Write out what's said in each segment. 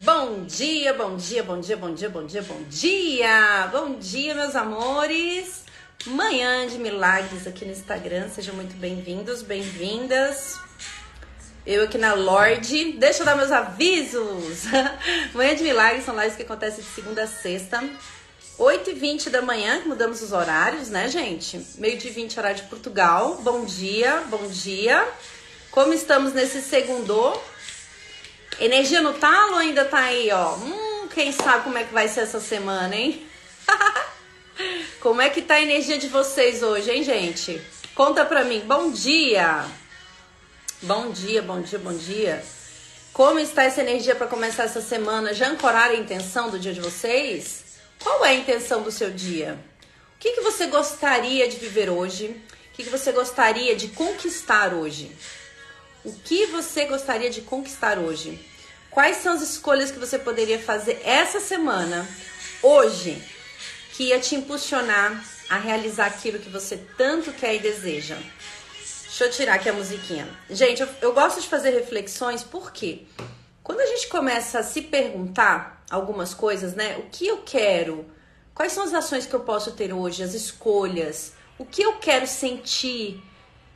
Bom dia, bom dia, bom dia, bom dia, bom dia, bom dia! Bom dia, meus amores! Manhã de milagres aqui no Instagram, sejam muito bem-vindos, bem-vindas. Eu aqui na Lorde, deixa eu dar meus avisos! Manhã de milagres são lives que acontecem de segunda a sexta, 8h20 da manhã, mudamos os horários, né, gente? Meio de 20 horário de Portugal. Bom dia, bom dia. Como estamos nesse segundo? Energia no talo ainda tá aí, ó. Hum, quem sabe como é que vai ser essa semana, hein? como é que tá a energia de vocês hoje, hein, gente? Conta pra mim. Bom dia. Bom dia, bom dia, bom dia. Como está essa energia para começar essa semana? Já ancoraram a intenção do dia de vocês? Qual é a intenção do seu dia? O que, que você gostaria de viver hoje? O que, que você gostaria de conquistar hoje? O que você gostaria de conquistar hoje? Quais são as escolhas que você poderia fazer essa semana, hoje, que ia te impulsionar a realizar aquilo que você tanto quer e deseja? Deixa eu tirar aqui a musiquinha. Gente, eu, eu gosto de fazer reflexões porque quando a gente começa a se perguntar algumas coisas, né? O que eu quero? Quais são as ações que eu posso ter hoje? As escolhas? O que eu quero sentir?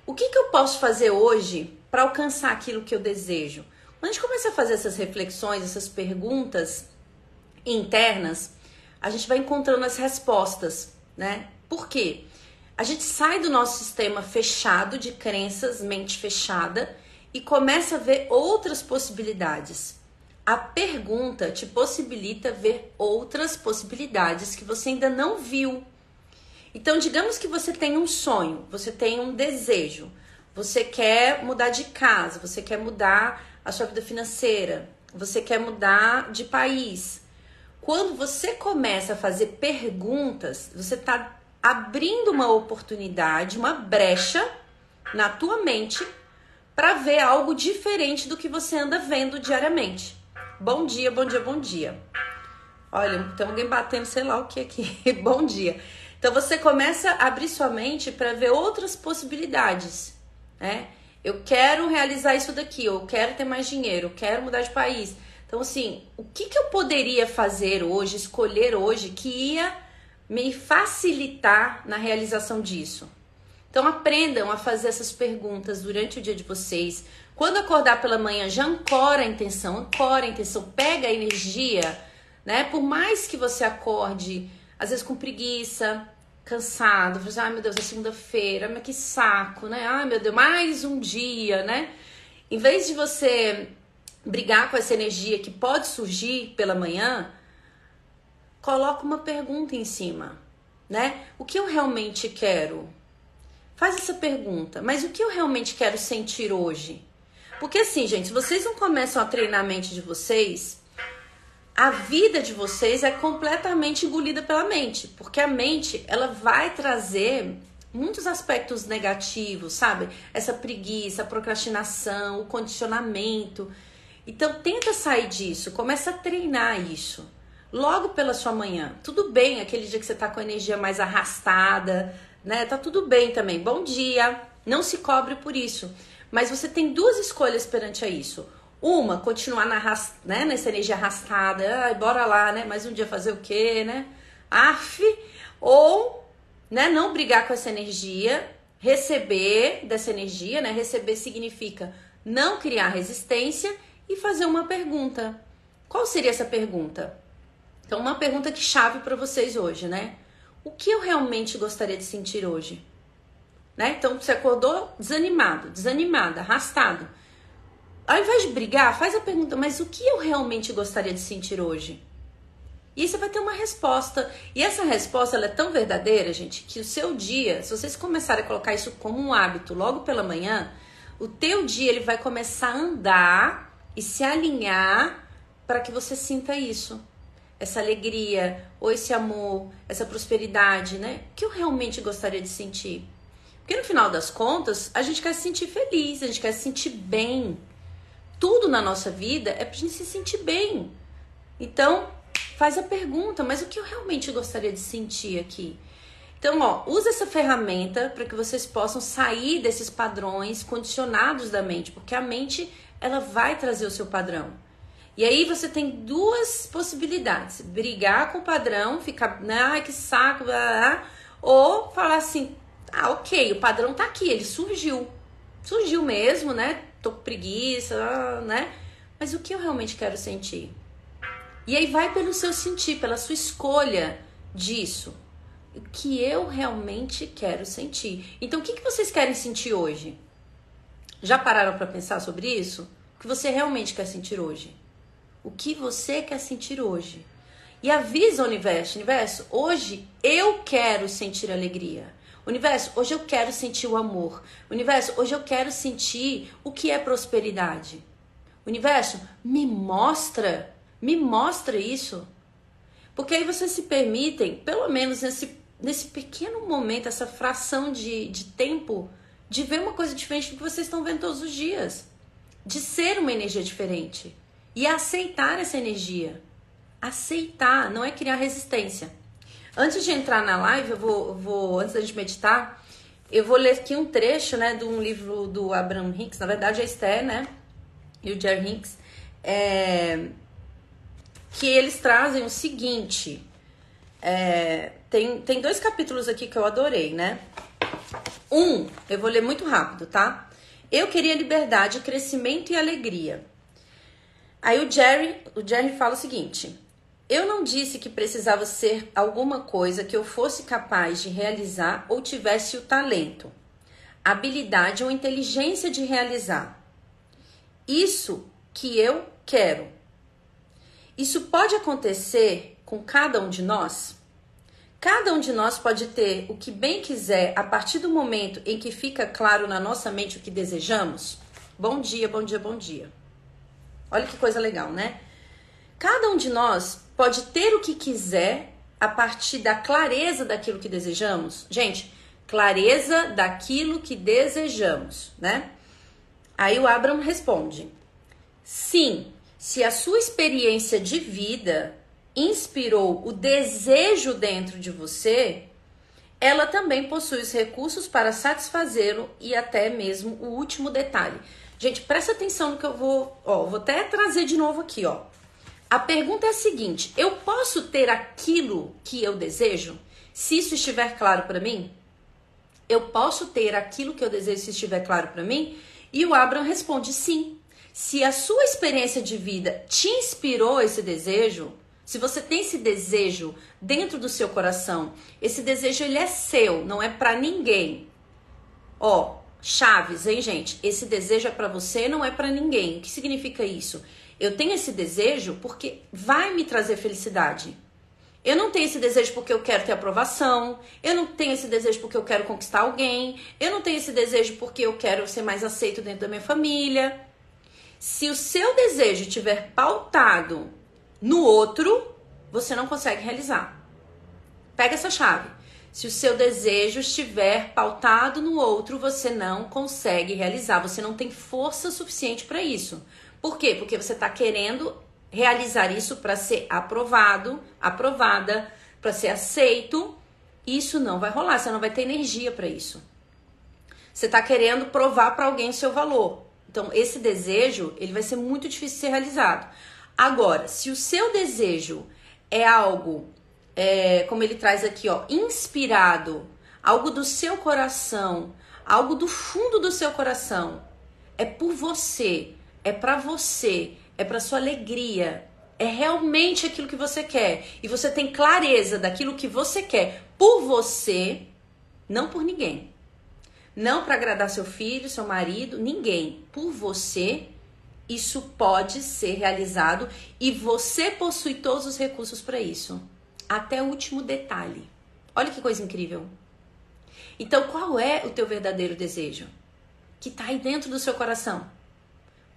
O que, que eu posso fazer hoje para alcançar aquilo que eu desejo? Quando a gente começa a fazer essas reflexões, essas perguntas internas, a gente vai encontrando as respostas, né? Por quê? A gente sai do nosso sistema fechado de crenças, mente fechada, e começa a ver outras possibilidades. A pergunta te possibilita ver outras possibilidades que você ainda não viu. Então, digamos que você tem um sonho, você tem um desejo, você quer mudar de casa, você quer mudar a sua vida financeira, você quer mudar de país. Quando você começa a fazer perguntas, você está abrindo uma oportunidade, uma brecha na tua mente para ver algo diferente do que você anda vendo diariamente. Bom dia, bom dia, bom dia. Olha, tem alguém batendo, sei lá o que aqui. bom dia. Então você começa a abrir sua mente para ver outras possibilidades, né? Eu quero realizar isso daqui, eu quero ter mais dinheiro, eu quero mudar de país. Então, assim, o que, que eu poderia fazer hoje, escolher hoje, que ia me facilitar na realização disso? Então aprendam a fazer essas perguntas durante o dia de vocês. Quando acordar pela manhã, já ancora a intenção, ancora a intenção, pega a energia, né? Por mais que você acorde, às vezes com preguiça, cansado, você, ai meu Deus, é segunda-feira, mas que saco, né? Ai meu Deus, mais um dia, né? Em vez de você brigar com essa energia que pode surgir pela manhã, coloca uma pergunta em cima, né? O que eu realmente quero? Faz essa pergunta, mas o que eu realmente quero sentir hoje? Porque assim, gente, se vocês não começam a treinar a mente de vocês, a vida de vocês é completamente engolida pela mente, porque a mente, ela vai trazer muitos aspectos negativos, sabe? Essa preguiça, a procrastinação, o condicionamento. Então tenta sair disso, começa a treinar isso. Logo pela sua manhã. Tudo bem aquele dia que você tá com a energia mais arrastada, né? Tá tudo bem também. Bom dia. Não se cobre por isso. Mas você tem duas escolhas perante a isso. Uma, continuar na, né, nessa energia arrastada, ai, bora lá, né? Mais um dia fazer o quê, né? Af, ou, né, não brigar com essa energia, receber dessa energia, né? Receber significa não criar resistência e fazer uma pergunta. Qual seria essa pergunta? Então, uma pergunta que chave para vocês hoje, né? o que eu realmente gostaria de sentir hoje? Né? Então você acordou desanimado, desanimada, arrastado. Ao invés de brigar, faz a pergunta: mas o que eu realmente gostaria de sentir hoje? E você vai ter uma resposta. E essa resposta é tão verdadeira, gente, que o seu dia, se vocês começarem a colocar isso como um hábito logo pela manhã, o teu dia ele vai começar a andar e se alinhar para que você sinta isso essa alegria, ou esse amor, essa prosperidade, né? Que eu realmente gostaria de sentir. Porque no final das contas, a gente quer se sentir feliz, a gente quer se sentir bem. Tudo na nossa vida é pra gente se sentir bem. Então, faz a pergunta, mas o que eu realmente gostaria de sentir aqui? Então, ó, usa essa ferramenta para que vocês possam sair desses padrões condicionados da mente, porque a mente ela vai trazer o seu padrão. E aí você tem duas possibilidades: brigar com o padrão, ficar, ai que saco, blá, blá, ou falar assim: ah, ok, o padrão tá aqui, ele surgiu. Surgiu mesmo, né? Tô com preguiça, né? Mas o que eu realmente quero sentir? E aí vai pelo seu sentir, pela sua escolha disso. O que eu realmente quero sentir. Então, o que, que vocês querem sentir hoje? Já pararam para pensar sobre isso? O que você realmente quer sentir hoje? O que você quer sentir hoje? E avisa o universo, universo, hoje eu quero sentir alegria. Universo, hoje eu quero sentir o amor. Universo, hoje eu quero sentir o que é prosperidade. Universo, me mostra, me mostra isso. Porque aí vocês se permitem, pelo menos nesse, nesse pequeno momento, essa fração de, de tempo, de ver uma coisa diferente do que vocês estão vendo todos os dias. De ser uma energia diferente. E aceitar essa energia. Aceitar, não é criar resistência. Antes de entrar na live, eu vou, vou antes da gente meditar, eu vou ler aqui um trecho, né, de um livro do Abraham Hicks, na verdade é Esther, né, e o Jerry Hicks, é, que eles trazem o seguinte, é, tem, tem dois capítulos aqui que eu adorei, né, um, eu vou ler muito rápido, tá? Eu queria liberdade, crescimento e alegria. Aí o Jerry, o Jerry fala o seguinte: Eu não disse que precisava ser alguma coisa que eu fosse capaz de realizar ou tivesse o talento, habilidade ou inteligência de realizar. Isso que eu quero. Isso pode acontecer com cada um de nós? Cada um de nós pode ter o que bem quiser a partir do momento em que fica claro na nossa mente o que desejamos? Bom dia, bom dia, bom dia. Olha que coisa legal, né? Cada um de nós pode ter o que quiser a partir da clareza daquilo que desejamos. Gente, clareza daquilo que desejamos, né? Aí o Abraham responde: sim, se a sua experiência de vida inspirou o desejo dentro de você, ela também possui os recursos para satisfazê-lo e até mesmo o último detalhe. Gente, presta atenção no que eu vou, ó, vou até trazer de novo aqui, ó. A pergunta é a seguinte: eu posso ter aquilo que eu desejo? Se isso estiver claro para mim? Eu posso ter aquilo que eu desejo se estiver claro para mim? E o Abraham responde sim. Se a sua experiência de vida te inspirou esse desejo, se você tem esse desejo dentro do seu coração, esse desejo ele é seu, não é para ninguém. Ó, chaves, hein, gente? Esse desejo é para você, não é para ninguém. O que significa isso? Eu tenho esse desejo porque vai me trazer felicidade. Eu não tenho esse desejo porque eu quero ter aprovação. Eu não tenho esse desejo porque eu quero conquistar alguém. Eu não tenho esse desejo porque eu quero ser mais aceito dentro da minha família. Se o seu desejo estiver pautado no outro, você não consegue realizar. Pega essa chave. Se o seu desejo estiver pautado no outro, você não consegue realizar, você não tem força suficiente para isso. Por quê? Porque você está querendo realizar isso para ser aprovado, aprovada, para ser aceito. Isso não vai rolar, você não vai ter energia para isso. Você está querendo provar para alguém seu valor. Então, esse desejo, ele vai ser muito difícil de ser realizado. Agora, se o seu desejo é algo é, como ele traz aqui, ó, inspirado, algo do seu coração, algo do fundo do seu coração. É por você, é para você, é para sua alegria, é realmente aquilo que você quer e você tem clareza daquilo que você quer por você, não por ninguém. Não para agradar seu filho, seu marido, ninguém. Por você, isso pode ser realizado e você possui todos os recursos para isso até o último detalhe. Olha que coisa incrível. Então, qual é o teu verdadeiro desejo? Que está aí dentro do seu coração.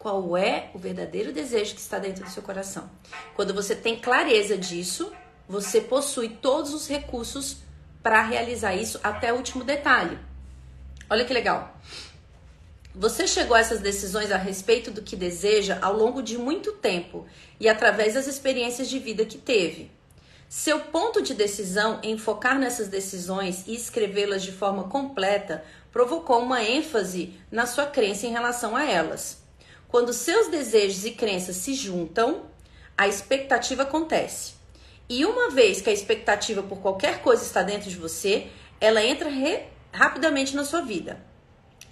Qual é o verdadeiro desejo que está dentro do seu coração? Quando você tem clareza disso, você possui todos os recursos para realizar isso até o último detalhe. Olha que legal. Você chegou a essas decisões a respeito do que deseja ao longo de muito tempo e através das experiências de vida que teve. Seu ponto de decisão em focar nessas decisões e escrevê-las de forma completa provocou uma ênfase na sua crença em relação a elas. Quando seus desejos e crenças se juntam, a expectativa acontece. E uma vez que a expectativa por qualquer coisa está dentro de você, ela entra rapidamente na sua vida.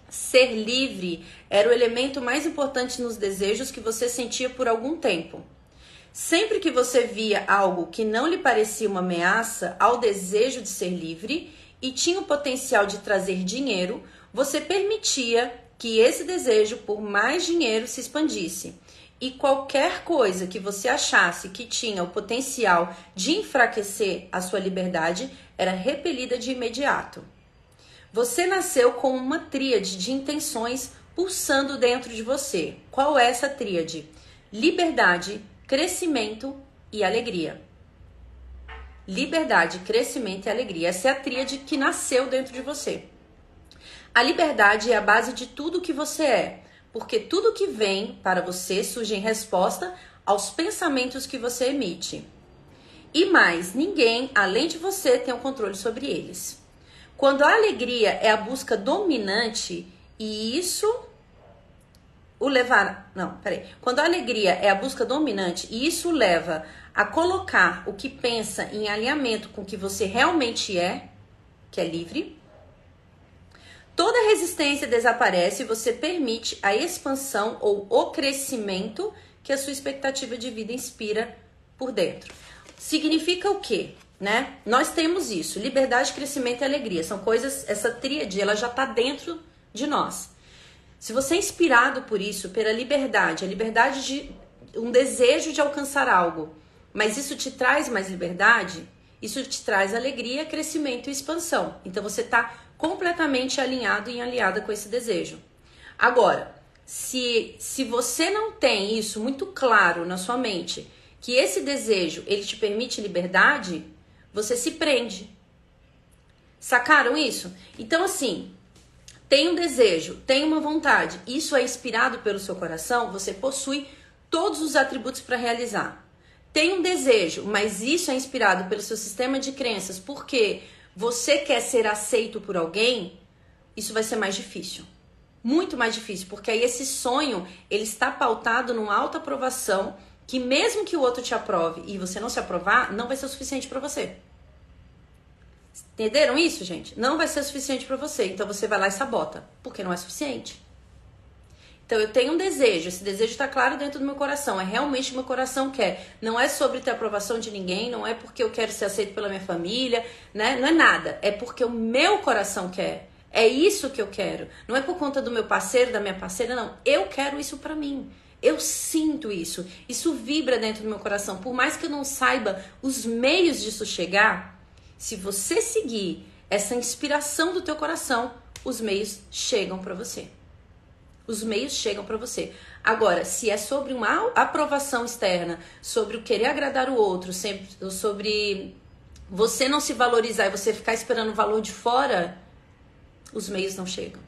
Ser livre era o elemento mais importante nos desejos que você sentia por algum tempo. Sempre que você via algo que não lhe parecia uma ameaça ao desejo de ser livre e tinha o potencial de trazer dinheiro, você permitia que esse desejo por mais dinheiro se expandisse. E qualquer coisa que você achasse que tinha o potencial de enfraquecer a sua liberdade era repelida de imediato. Você nasceu com uma tríade de intenções pulsando dentro de você. Qual é essa tríade? Liberdade, crescimento e alegria. Liberdade, crescimento e alegria. Essa é a tríade que nasceu dentro de você. A liberdade é a base de tudo que você é, porque tudo que vem para você surge em resposta aos pensamentos que você emite. E mais, ninguém além de você tem o controle sobre eles. Quando a alegria é a busca dominante e isso o levar. Não, peraí. Quando a alegria é a busca dominante e isso leva a colocar o que pensa em alinhamento com o que você realmente é, que é livre, toda resistência desaparece e você permite a expansão ou o crescimento que a sua expectativa de vida inspira por dentro. Significa o quê? né? Nós temos isso, liberdade, crescimento e alegria. São coisas, essa tríade, ela já está dentro de nós. Se você é inspirado por isso, pela liberdade, a liberdade de um desejo de alcançar algo, mas isso te traz mais liberdade, isso te traz alegria, crescimento e expansão. Então você está completamente alinhado e aliada com esse desejo. Agora, se, se você não tem isso muito claro na sua mente, que esse desejo ele te permite liberdade, você se prende. Sacaram isso? Então, assim, tem um desejo, tem uma vontade, isso é inspirado pelo seu coração, você possui todos os atributos para realizar. Tem um desejo, mas isso é inspirado pelo seu sistema de crenças, porque você quer ser aceito por alguém, isso vai ser mais difícil. Muito mais difícil, porque aí esse sonho, ele está pautado numa alta aprovação que mesmo que o outro te aprove e você não se aprovar, não vai ser o suficiente para você. Entenderam isso, gente? Não vai ser suficiente para você. Então você vai lá e sabota, porque não é suficiente. Então eu tenho um desejo, esse desejo está claro dentro do meu coração, é realmente meu coração quer. Não é sobre ter aprovação de ninguém, não é porque eu quero ser aceito pela minha família, né? Não é nada, é porque o meu coração quer. É isso que eu quero. Não é por conta do meu parceiro, da minha parceira, não. Eu quero isso para mim. Eu sinto isso. Isso vibra dentro do meu coração. Por mais que eu não saiba os meios disso chegar, se você seguir essa inspiração do teu coração, os meios chegam para você. Os meios chegam para você. Agora, se é sobre uma aprovação externa, sobre o querer agradar o outro, sempre, sobre você não se valorizar e você ficar esperando o valor de fora, os meios não chegam.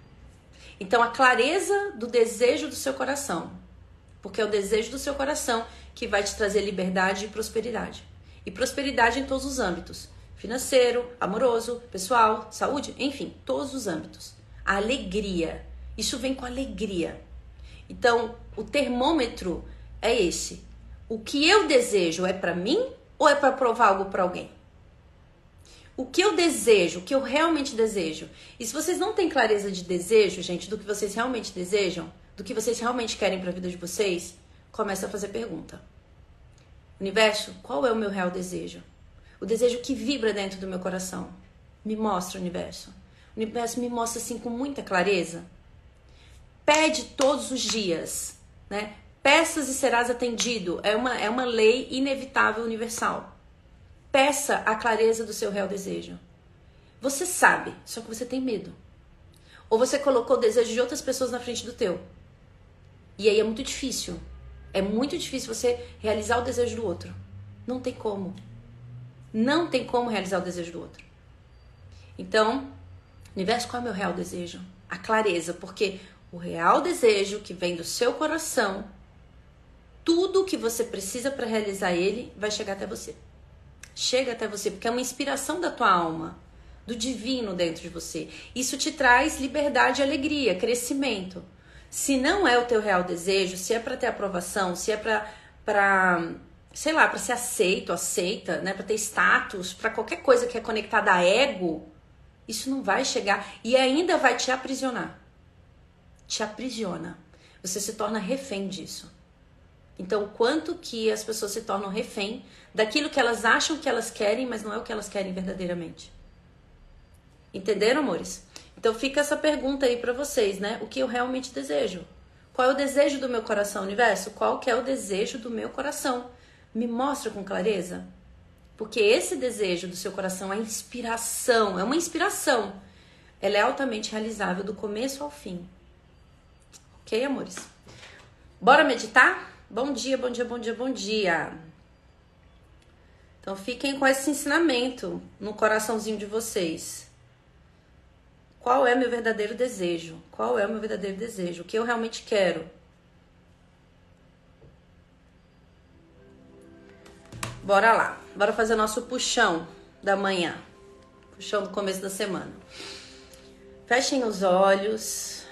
Então, a clareza do desejo do seu coração porque é o desejo do seu coração que vai te trazer liberdade e prosperidade. E prosperidade em todos os âmbitos: financeiro, amoroso, pessoal, saúde, enfim, todos os âmbitos. A alegria. Isso vem com alegria. Então, o termômetro é esse. O que eu desejo é para mim ou é para provar algo para alguém? O que eu desejo, o que eu realmente desejo. E se vocês não têm clareza de desejo, gente, do que vocês realmente desejam, do que vocês realmente querem para a vida de vocês, começa a fazer pergunta. Universo, qual é o meu real desejo? O desejo que vibra dentro do meu coração. Me mostra, universo. O universo me mostra assim com muita clareza. Pede todos os dias, né? Peças e serás atendido. É uma, é uma lei inevitável universal. Peça a clareza do seu real desejo. Você sabe, só que você tem medo. Ou você colocou o desejo de outras pessoas na frente do teu. E aí é muito difícil. É muito difícil você realizar o desejo do outro. Não tem como. Não tem como realizar o desejo do outro. Então, universo, qual é o meu real desejo? A clareza, porque o real desejo que vem do seu coração, tudo que você precisa para realizar ele vai chegar até você. Chega até você, porque é uma inspiração da tua alma, do divino dentro de você. Isso te traz liberdade, alegria, crescimento. Se não é o teu real desejo, se é para ter aprovação, se é para sei lá, para ser aceito, aceita, né, para ter status, para qualquer coisa que é conectada a ego, isso não vai chegar e ainda vai te aprisionar. Te aprisiona. Você se torna refém disso. Então, o quanto que as pessoas se tornam refém daquilo que elas acham que elas querem, mas não é o que elas querem verdadeiramente. Entenderam, amores? Então fica essa pergunta aí para vocês, né? O que eu realmente desejo? Qual é o desejo do meu coração, universo? Qual que é o desejo do meu coração? Me mostra com clareza. Porque esse desejo do seu coração é inspiração, é uma inspiração. Ela é altamente realizável do começo ao fim. Ok, amores? Bora meditar? Bom dia, bom dia, bom dia, bom dia. Então fiquem com esse ensinamento no coraçãozinho de vocês. Qual é meu verdadeiro desejo? Qual é o meu verdadeiro desejo? O que eu realmente quero? Bora lá. Bora fazer nosso puxão da manhã. Puxão do começo da semana. Fechem os olhos.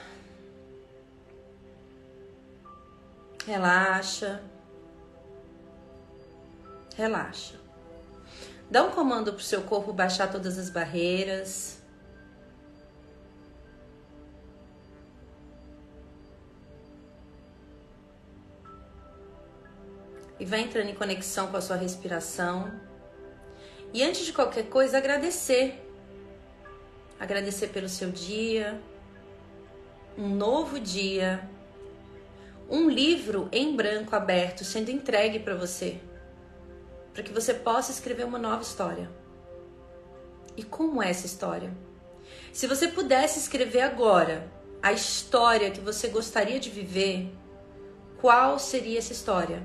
Relaxa. Relaxa. Dá um comando pro seu corpo baixar todas as barreiras. e vai entrando em conexão com a sua respiração. E antes de qualquer coisa, agradecer. Agradecer pelo seu dia, um novo dia, um livro em branco aberto sendo entregue para você, para que você possa escrever uma nova história. E como é essa história? Se você pudesse escrever agora a história que você gostaria de viver, qual seria essa história?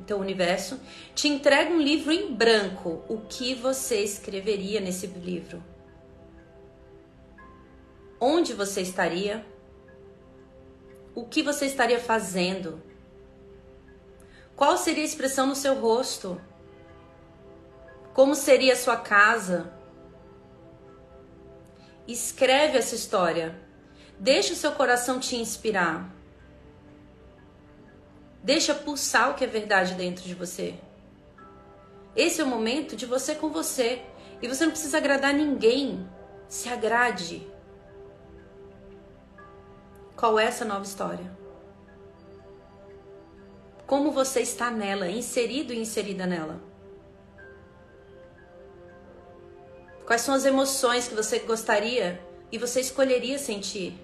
Então, o universo te entrega um livro em branco. O que você escreveria nesse livro? Onde você estaria? O que você estaria fazendo? Qual seria a expressão no seu rosto? Como seria a sua casa? Escreve essa história. Deixa o seu coração te inspirar. Deixa pulsar o que é verdade dentro de você. Esse é o momento de você com você. E você não precisa agradar ninguém. Se agrade. Qual é essa nova história? Como você está nela, inserido e inserida nela? Quais são as emoções que você gostaria e você escolheria sentir?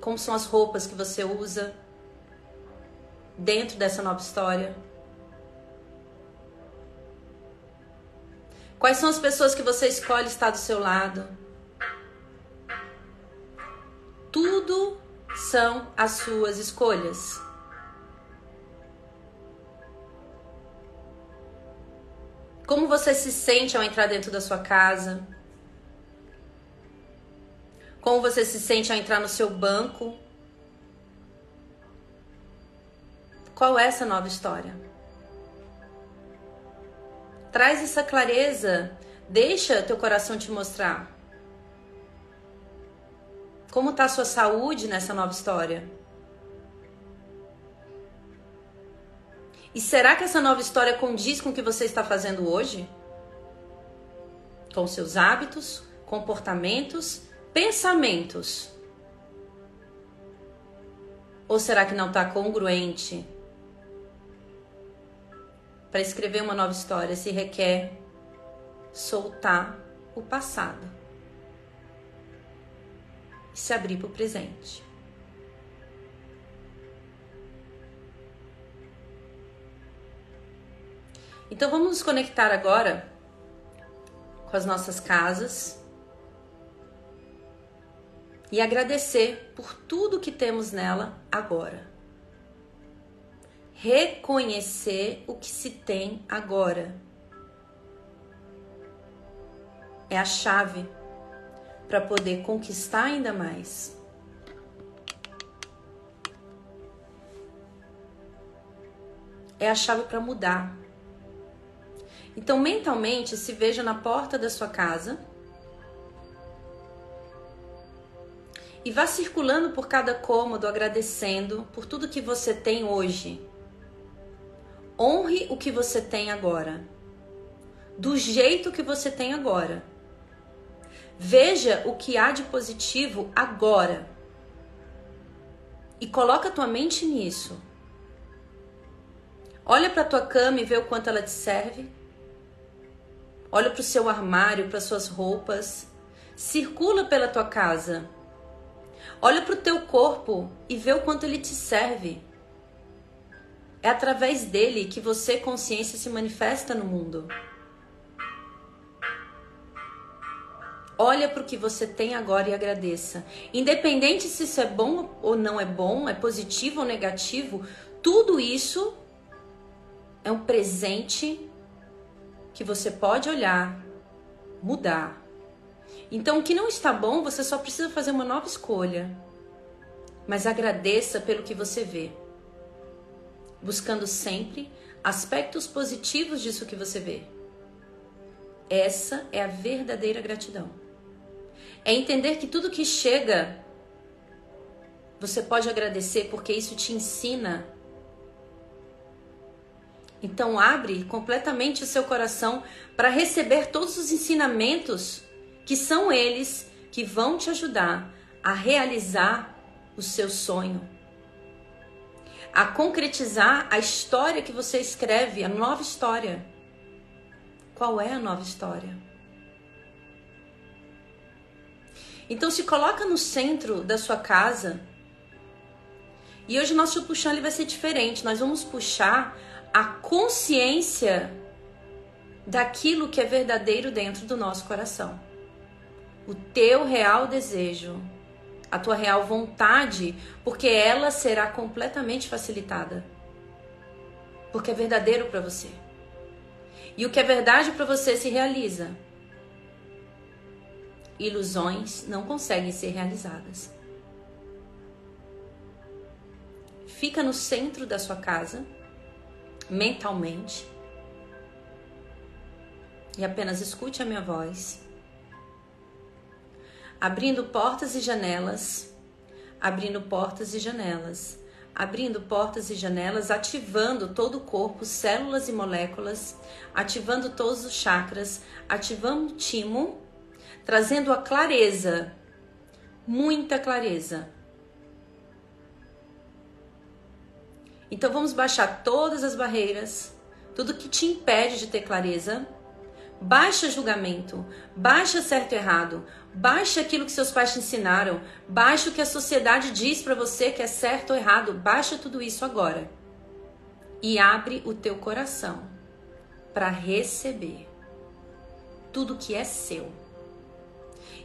Como são as roupas que você usa dentro dessa nova história? Quais são as pessoas que você escolhe estar do seu lado? Tudo são as suas escolhas. Como você se sente ao entrar dentro da sua casa? Como você se sente ao entrar no seu banco? Qual é essa nova história? Traz essa clareza, deixa teu coração te mostrar. Como está a sua saúde nessa nova história? E será que essa nova história condiz com o que você está fazendo hoje? Com seus hábitos, comportamentos pensamentos? Ou será que não está congruente? Para escrever uma nova história se requer soltar o passado e se abrir para o presente. Então vamos nos conectar agora com as nossas casas e agradecer por tudo que temos nela agora. Reconhecer o que se tem agora. É a chave para poder conquistar ainda mais. É a chave para mudar. Então, mentalmente, se veja na porta da sua casa e vá circulando por cada cômodo agradecendo por tudo que você tem hoje. Honre o que você tem agora. Do jeito que você tem agora. Veja o que há de positivo agora. E coloca a tua mente nisso. Olha para tua cama e vê o quanto ela te serve. Olha para o seu armário, para suas roupas. Circula pela tua casa Olha para o teu corpo e vê o quanto ele te serve. É através dele que você, consciência, se manifesta no mundo. Olha para o que você tem agora e agradeça. Independente se isso é bom ou não é bom, é positivo ou negativo, tudo isso é um presente que você pode olhar, mudar então, o que não está bom, você só precisa fazer uma nova escolha. Mas agradeça pelo que você vê, buscando sempre aspectos positivos disso que você vê. Essa é a verdadeira gratidão. É entender que tudo que chega, você pode agradecer porque isso te ensina. Então abre completamente o seu coração para receber todos os ensinamentos que são eles que vão te ajudar a realizar o seu sonho, a concretizar a história que você escreve, a nova história. Qual é a nova história? Então se coloca no centro da sua casa. E hoje o nosso puxão ele vai ser diferente. Nós vamos puxar a consciência daquilo que é verdadeiro dentro do nosso coração o teu real desejo, a tua real vontade, porque ela será completamente facilitada. Porque é verdadeiro para você. E o que é verdade para você se realiza. Ilusões não conseguem ser realizadas. Fica no centro da sua casa, mentalmente, e apenas escute a minha voz abrindo portas e janelas, abrindo portas e janelas, abrindo portas e janelas, ativando todo o corpo, células e moléculas, ativando todos os chakras, ativando o timo, trazendo a clareza, muita clareza. Então vamos baixar todas as barreiras, tudo que te impede de ter clareza. Baixa julgamento, baixa certo e errado, Baixe aquilo que seus pais te ensinaram. Baixe o que a sociedade diz para você que é certo ou errado. Baixa tudo isso agora. E abre o teu coração para receber tudo que é seu.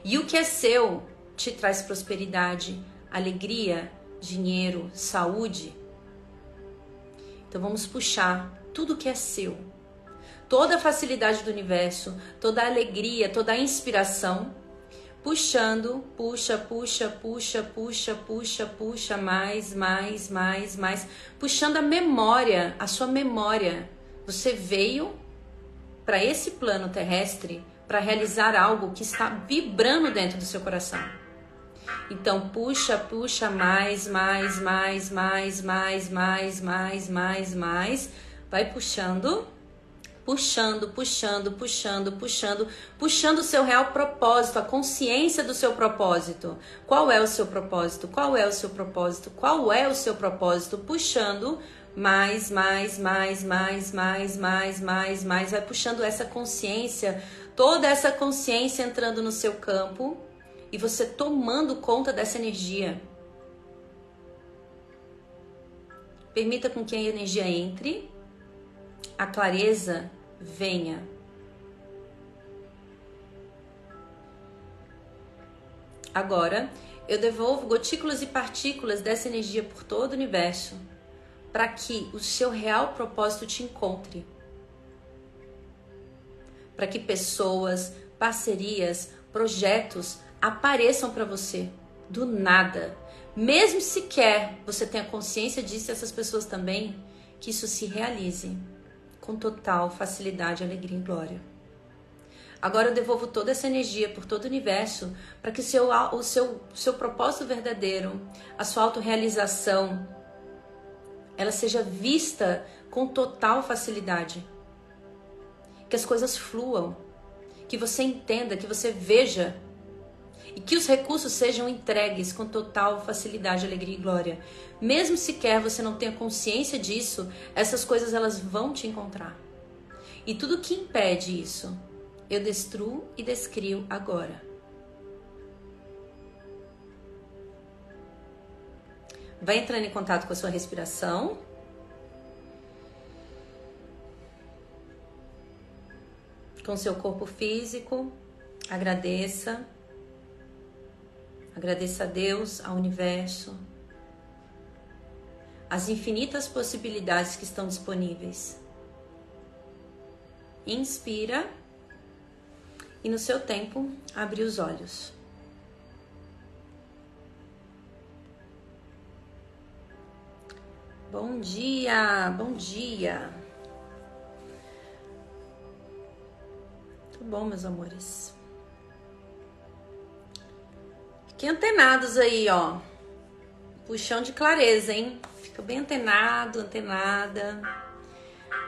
E o que é seu te traz prosperidade, alegria, dinheiro, saúde. Então vamos puxar tudo que é seu. Toda a facilidade do universo, toda a alegria, toda a inspiração puxando, puxa, puxa, puxa, puxa, puxa, puxa, mais, mais, mais, mais, puxando a memória, a sua memória. Você veio para esse plano terrestre para realizar algo que está vibrando dentro do seu coração. Então puxa, puxa mais, mais, mais, mais, mais, mais, mais, mais, mais, vai puxando puxando, puxando, puxando, puxando, puxando o seu real propósito, a consciência do seu propósito. Qual é o seu propósito? Qual é o seu propósito? Qual é o seu propósito? Puxando mais, mais, mais, mais, mais, mais, mais, mais, vai puxando essa consciência, toda essa consciência entrando no seu campo e você tomando conta dessa energia. Permita com que a energia entre, a clareza venha. Agora, eu devolvo gotículas e partículas dessa energia por todo o universo, para que o seu real propósito te encontre. Para que pessoas, parcerias, projetos apareçam para você do nada. Mesmo se quer você tenha consciência disso, essas pessoas também, que isso se realize com total facilidade, alegria e glória. Agora eu devolvo toda essa energia por todo o universo para que seu, o seu, seu propósito verdadeiro, a sua autorrealização, ela seja vista com total facilidade. Que as coisas fluam, que você entenda, que você veja e que os recursos sejam entregues com total facilidade, alegria e glória. Mesmo sequer você não tenha consciência disso, essas coisas elas vão te encontrar. E tudo que impede isso, eu destruo e descrio agora. Vai entrando em contato com a sua respiração. Com seu corpo físico. Agradeça. Agradeça a Deus, ao universo, as infinitas possibilidades que estão disponíveis. Inspira e no seu tempo abre os olhos. Bom dia, bom dia. Tudo bom, meus amores? Fiquem antenados aí, ó. Puxão de clareza, hein? Fica bem antenado, antenada.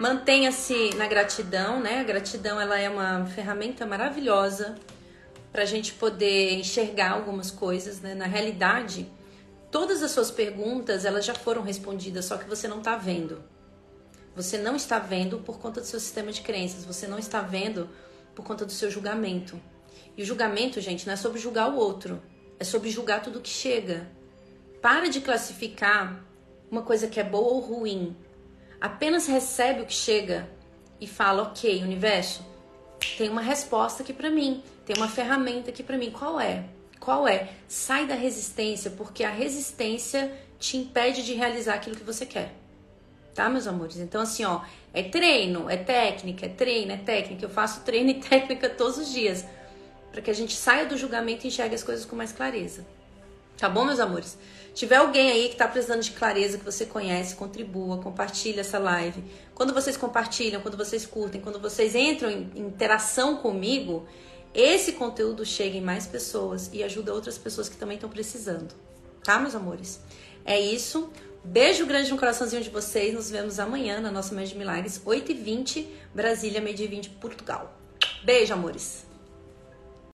Mantenha-se na gratidão, né? A gratidão ela é uma ferramenta maravilhosa para a gente poder enxergar algumas coisas, né? Na realidade, todas as suas perguntas elas já foram respondidas, só que você não está vendo. Você não está vendo por conta do seu sistema de crenças. Você não está vendo por conta do seu julgamento. E o julgamento, gente, não é sobre julgar o outro é sobre julgar tudo que chega. Para de classificar uma coisa que é boa ou ruim. Apenas recebe o que chega e fala: Ok, universo, tem uma resposta aqui para mim, tem uma ferramenta aqui para mim. Qual é? Qual é? Sai da resistência, porque a resistência te impede de realizar aquilo que você quer. Tá, meus amores? Então, assim, ó, é treino, é técnica, é treino, é técnica. Eu faço treino e técnica todos os dias para que a gente saia do julgamento e enxergue as coisas com mais clareza. Tá bom, meus amores? tiver alguém aí que está precisando de clareza, que você conhece, contribua, compartilhe essa live. Quando vocês compartilham, quando vocês curtem, quando vocês entram em interação comigo, esse conteúdo chega em mais pessoas e ajuda outras pessoas que também estão precisando. Tá, meus amores? É isso. Beijo grande no coraçãozinho de vocês. Nos vemos amanhã na nossa Mês de Milagres, 8h20, Brasília, meio-dia 20, Portugal. Beijo, amores.